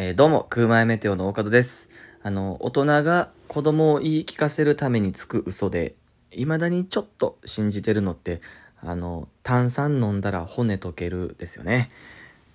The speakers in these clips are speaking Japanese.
えー、どうも、空前メテオの大門です。あの、大人が子供を言い聞かせるためにつく嘘で、未だにちょっと信じてるのって、あの、炭酸飲んだら骨溶けるですよね。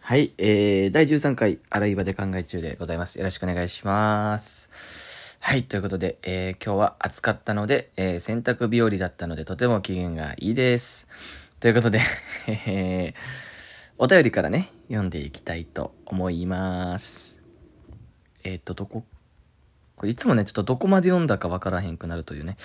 はい、えー、第13回、洗い場で考え中でございます。よろしくお願いします。はい、ということで、えー、今日は暑かったので、えー、洗濯日和だったので、とても機嫌がいいです。ということで、えー、お便りからね、読んでいきたいと思います。えっ、ー、と、どこ、これいつもね、ちょっとどこまで読んだかわからへんくなるというね。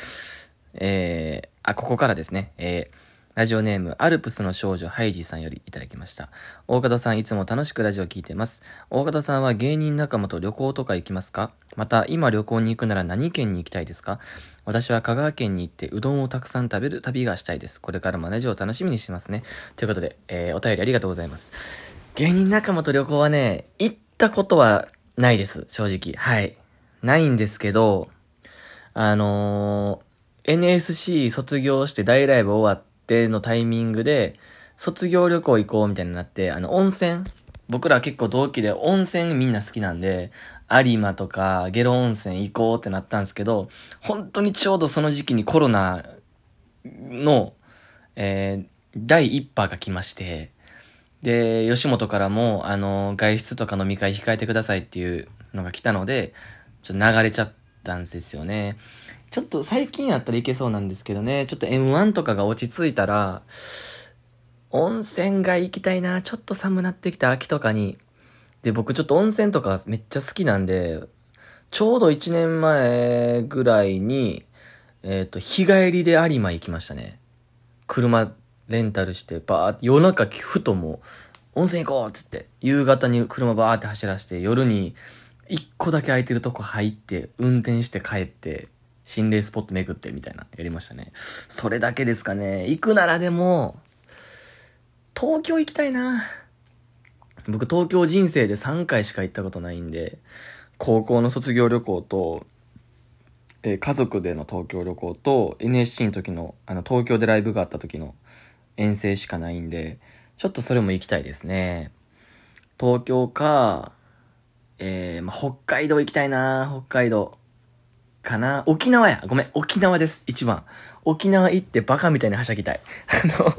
えー、あ、ここからですね。えー、ラジオネーム、アルプスの少女ハイジさんよりいただきました。大方さんいつも楽しくラジオ聞いてます。大方さんは芸人仲間と旅行とか行きますか？また、今旅行に行くなら何県に行きたいですか？私は香川県に行ってうどんをたくさん食べる旅がしたいです。これからもラジオを楽しみにしますね。ということで、えー、お便りありがとうございます。芸人仲間と旅行はね、行ったことはないです、正直。はい。ないんですけど、あのー、NSC 卒業して大ライブ終わってのタイミングで、卒業旅行行こうみたいになって、あの、温泉。僕ら結構同期で温泉みんな好きなんで、有馬とかゲロ温泉行こうってなったんですけど、本当にちょうどその時期にコロナの、えー、第一波が来まして、で、吉本からも、あの、外出とか飲み会控えてくださいっていうのが来たので、ちょっと流れちゃってたんですよね。ちょっと最近やったらいけそうなんですけどね、ちょっと M1 とかが落ち着いたら、温泉が行きたいな、ちょっと寒なってきた秋とかに。で、僕ちょっと温泉とかめっちゃ好きなんで、ちょうど1年前ぐらいに、えっ、ー、と、日帰りで有馬行きましたね。車レンタルして、バーって夜中ふともう、温泉行こうっつって、夕方に車バーって走らせて、夜に一個だけ空いてるとこ入って、運転して帰って、心霊スポット巡ってみたいな、やりましたね。それだけですかね。行くならでも、東京行きたいな。僕東京人生で3回しか行ったことないんで、高校の卒業旅行と、えー、家族での東京旅行と NSC の時の、あの東京でライブがあった時の遠征しかないんで、ちょっとそれも行きたいですね。東京か、えー、まあ、北海道行きたいな北海道。かな沖縄や。ごめん、沖縄です、一番。沖縄行ってバカみたいにはしゃぎたい。あの、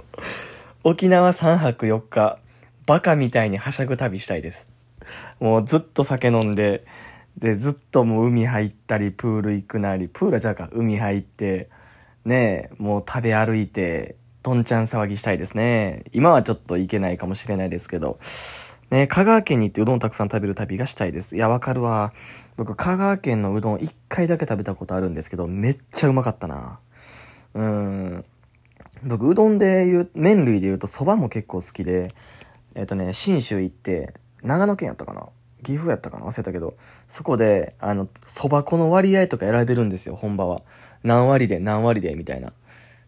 沖縄3泊4日、バカみたいにはしゃぐ旅したいです。もうずっと酒飲んで、で、ずっともう海入ったり、プール行くなり、プールはじゃあか、海入って、ね、もう食べ歩いて、とんちゃん騒ぎしたいですね。今はちょっと行けないかもしれないですけど。ね、香川県に行ってうどんをたくさん食べる旅がしたいです。いや、わかるわ。僕、香川県のうどん一回だけ食べたことあるんですけど、めっちゃうまかったな。うん。僕、うどんで言う、麺類で言うと蕎麦も結構好きで、えっ、ー、とね、信州行って、長野県やったかな？岐阜やったかな？忘れたけど、そこで、あの、蕎麦粉の割合とか選べるんですよ、本場は。何割で何割で、みたいな。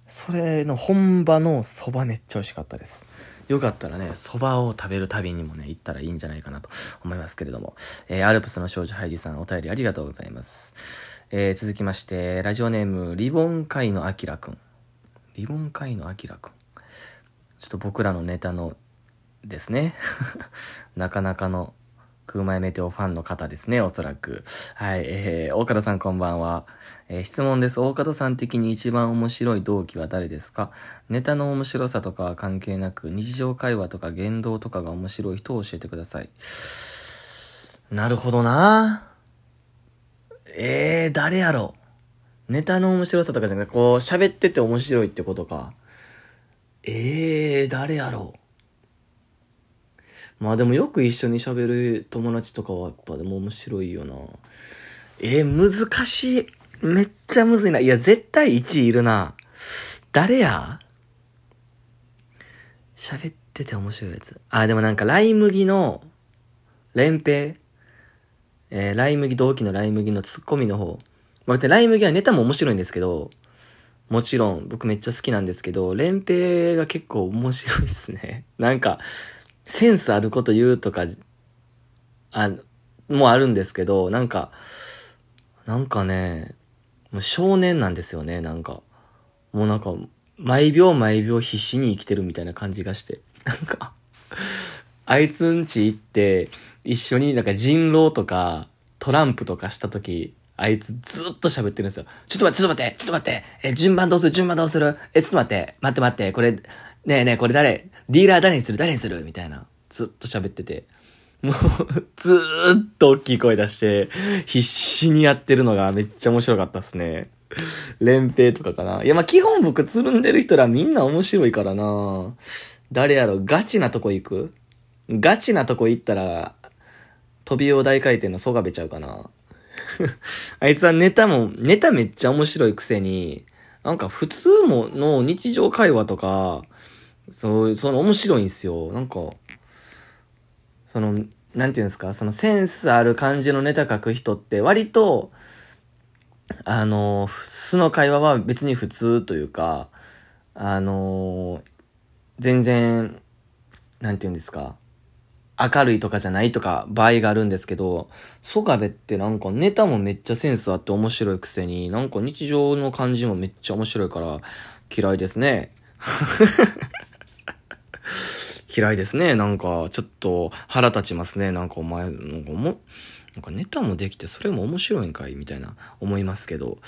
それの本場の蕎麦めっちゃ美味しかったです。よかったらね、蕎麦を食べる旅にもね、行ったらいいんじゃないかなと思いますけれども。えー、アルプスの少女ハイジさん、お便りありがとうございます。えー、続きまして、ラジオネーム、リボン界のアキラくん。リボン界のアキラくん。ちょっと僕らのネタのですね。なかなかの空前メテオファンの方ですね、おそらく。はい、えー、大方さんこんばんは。えー、質問です。大方さん的に一番面白い同期は誰ですか？ネタの面白さとかは関係なく、日常会話とか言動とかが面白い人を教えてください。なるほどなえー、誰やろ？ネタの面白さとかじゃなくて、こう、喋ってて面白いってことか。えー、誰やろ？うまあでもよく一緒に喋る友達とかはやっぱでも面白いよな。えー、難しい。めっちゃむずいな。いや、絶対1位いるな。誰や？喋ってて面白いやつ。あ、でもなんか、ライ麦の、連平？えー、ライ麦、同期のライ麦のツッコミの方。まあ、ライ麦はネタも面白いんですけど、もちろん僕めっちゃ好きなんですけど、連平が結構面白いっすね。なんか、センスあること言うとか、あ、もあるんですけど、なんか、なんかね、もう少年なんですよね、なんか。もうなんか、毎秒毎秒必死に生きてるみたいな感じがして。なんか、あいつんち行って、一緒になんか人狼とか、トランプとかした時、あいつずっと喋ってるんですよ。ちょっと待って、ちょっと待って、ちょっと待って、え、順番どうする？順番どうする？え、ちょっと待って、待って待って、これ、ねえねえ、これ誰？ディーラー誰にする？誰にする？みたいな。ずっと喋ってて。もう、ずーっと大きい声出して、必死にやってるのがめっちゃ面白かったっすね。連平とかかな。いや、ま、基本僕つるんでる人らみんな面白いからな誰やろ？ガチなとこ行く？ガチなとこ行ったら、飛びを大回転の蘇我部ちゃうかな。あいつはネタも、ネタめっちゃ面白いくせに、なんか普通もの日常会話とか、そう、その面白いんですよ。なんか、その、なんていうんですか、そのセンスある感じのネタ書く人って割と、あの、素の会話は別に普通というか、あの、全然、なんて言うんですか、明るいとかじゃないとか場合があるんですけど、ソガベってなんかネタもめっちゃセンスあって面白いくせに、なんか日常の感じもめっちゃ面白いから嫌いですね。嫌いですね。なんか、ちょっと腹立ちますね。なんかお前、なんかも、なんかネタもできてそれも面白いんかいみたいな思いますけど。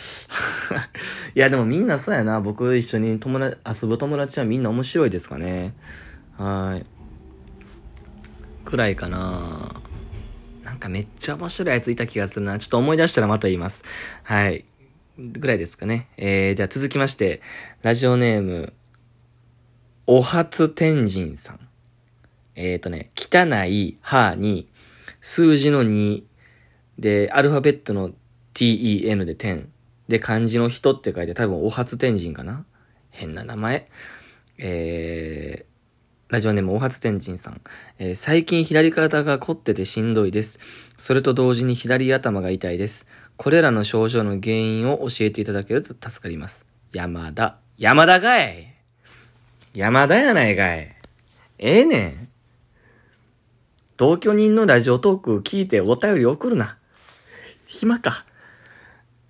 いやでもみんなそうやな。僕一緒に友達、遊ぶ友達はみんな面白いですかね。はい。くらいかな。なんかめっちゃ面白いやついた気がするな。ちょっと思い出したらまた言います。はい。ぐらいですかね。えー、じゃあ続きまして、ラジオネーム、お初天神さん。え、ー、とね、汚い歯に、数字の2、で、アルファベットの ten で10。で、漢字の人って書いて多分お初天神かな変な名前。えー、ラジオネームお初天神さん。えー、最近左肩が凝っててしんどいです。それと同時に左頭が痛いです。これらの症状の原因を教えていただけると助かります。山田。山田かい山田やないかい。ええー、ねん。同居人のラジオトーク聞いてお便り送るな。暇か。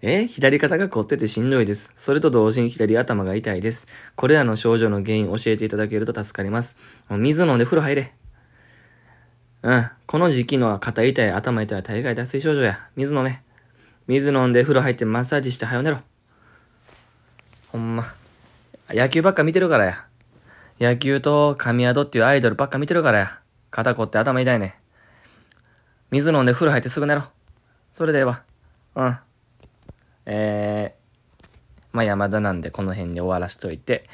え左肩が凝っててしんどいです。それと同時に左頭が痛いです。これらの症状の原因教えていただけると助かります。水飲んで風呂入れ。うん。この時期のは肩痛い、頭痛いは大概脱水症状や。水飲め。水飲んで風呂入ってマッサージして早寝ろ。ほんま。野球ばっか見てるからや。野球と神宿っていうアイドルばっか見てるからや。肩凝って頭痛いね。水飲んで風呂入ってすぐ寝ろ。それでええわ。うん。えー、まあ、山田なんでこの辺で終わらしといて。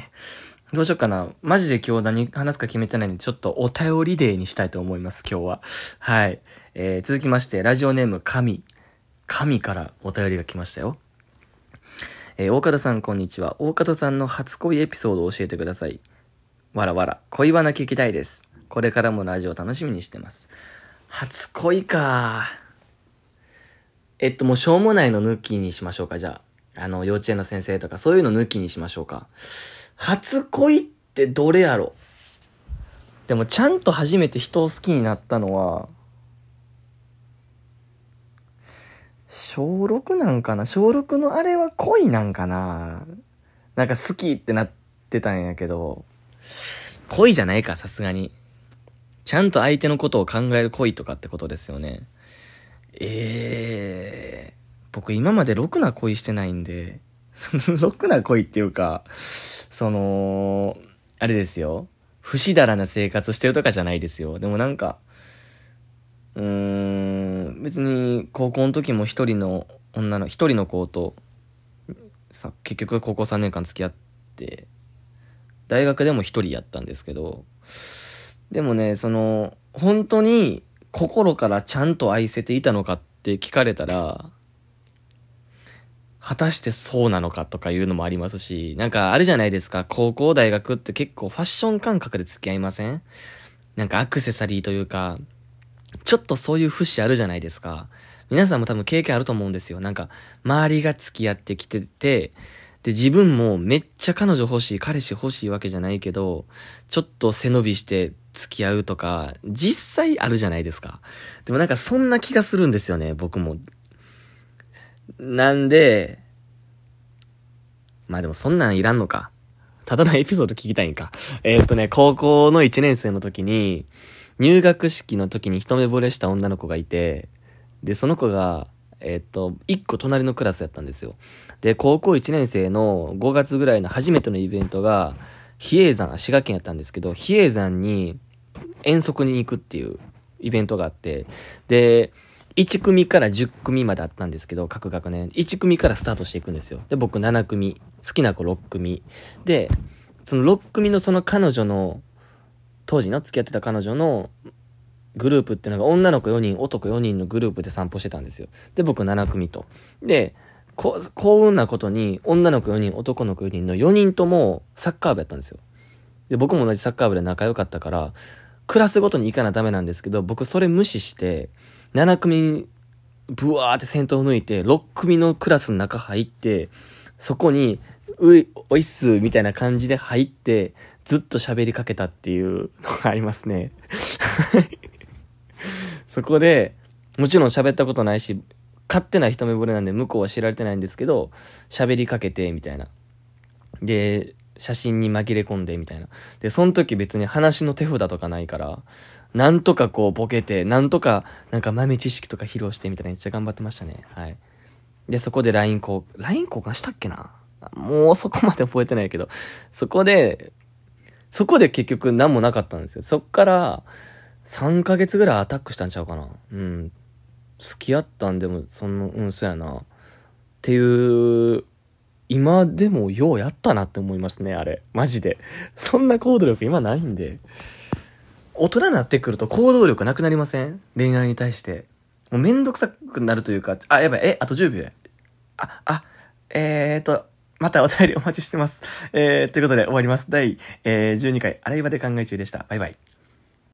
どうしようかな。マジで今日何話すか決めてないんで、ちょっとお便りデーにしたいと思います、今日は。はい。えー、続きまして、ラジオネーム、神。神からお便りが来ましたよ。えー、大方さん、こんにちは。大方さんの初恋エピソードを教えてください。わらわら、恋バナ聞きたいです。これからもラジオ楽しみにしてます。初恋かえっと、もうしょうもないの抜きにしましょうか、じゃあ。あの、幼稚園の先生とか、そういうの抜きにしましょうか。初恋ってどれやろ？でも、ちゃんと初めて人を好きになったのは、小6なんかな？小6のあれは恋なんかな？なんか好きってなってたんやけど、恋じゃないか、さすがに。ちゃんと相手のことを考える恋とかってことですよね。ええー、僕今までろくな恋してないんで、ろくな恋っていうか、その、あれですよ。不死だらな生活してるとかじゃないですよ。でもなんか、うーん、別に高校の時も一人の女の、一人の子と、さ、結局高校3年間付き合って、大学でも一人やったんですけど、でもね、その、本当に心からちゃんと愛せていたのかって聞かれたら、果たしてそうなのかとかいうのもありますし、なんかあるじゃないですか、高校大学って結構ファッション感覚で付き合いません？なんかアクセサリーというか、ちょっとそういう節あるじゃないですか。皆さんも多分経験あると思うんですよ。なんか、周りが付き合ってきてて、で、自分もめっちゃ彼女欲しい、彼氏欲しいわけじゃないけど、ちょっと背伸びして付き合うとか、実際あるじゃないですか。でもなんかそんな気がするんですよね、僕も。なんで、まあでもそんなんいらんのか。ただのエピソード聞きたいんか。えー、っとね、高校の1年生の時に、入学式の時に一目惚れした女の子がいて、で、その子が、えー、っと、1個隣のクラスやったんですよ。で、高校1年生の5月ぐらいの初めてのイベントが、比叡山、滋賀県やったんですけど、比叡山に遠足に行くっていうイベントがあって、で、1組から10組まであったんですけど、各学年。1組からスタートしていくんですよ。で、僕7組。好きな子6組。で、その6組のその彼女の、当時の付き合ってた彼女のグループっていうのが女の子4人、男4人のグループで散歩してたんですよ。で、僕7組と。で、幸運なことに女の子4人、男の子4人の4人ともサッカー部やったんですよ。で、僕も同じサッカー部で仲良かったから、クラスごとに行かなダメなんですけど、僕それ無視して、7組、ブワーって先頭抜いて、6組のクラスの中入って、そこに、うい、おいっす、みたいな感じで入って、ずっと喋りかけたっていうのがありますね。そこで、もちろん喋ったことないし、勝手な一目惚れなんで向こうは知られてないんですけど、喋りかけて、みたいな。で、写真に紛れ込んで、みたいな。で、その時別に話の手札とかないから、なんとかこうボケて、なんとかなんか豆知識とか披露してみたいなめっちゃ頑張ってましたね。はい。で、そこで LINE 交換、LINE 交換したっけな？もうそこまで覚えてないけど、そこで、そこで結局何もなかったんですよ。そっから3ヶ月ぐらいアタックしたんちゃうかな。うん。付き合ったんでも、その、うん、そうやな。っていう、今でもようやったなって思いますね、あれ。マジで。そんな行動力今ないんで。大人になってくると行動力なくなりません？恋愛に対して。もうめんどくさくなるというか、あ、やばい、え、あと10秒や。あ、あ、えーと、またお便りお待ちしてます。えー、ということで終わります。第、えー、12回、洗い場で考え中でした。バイバイ。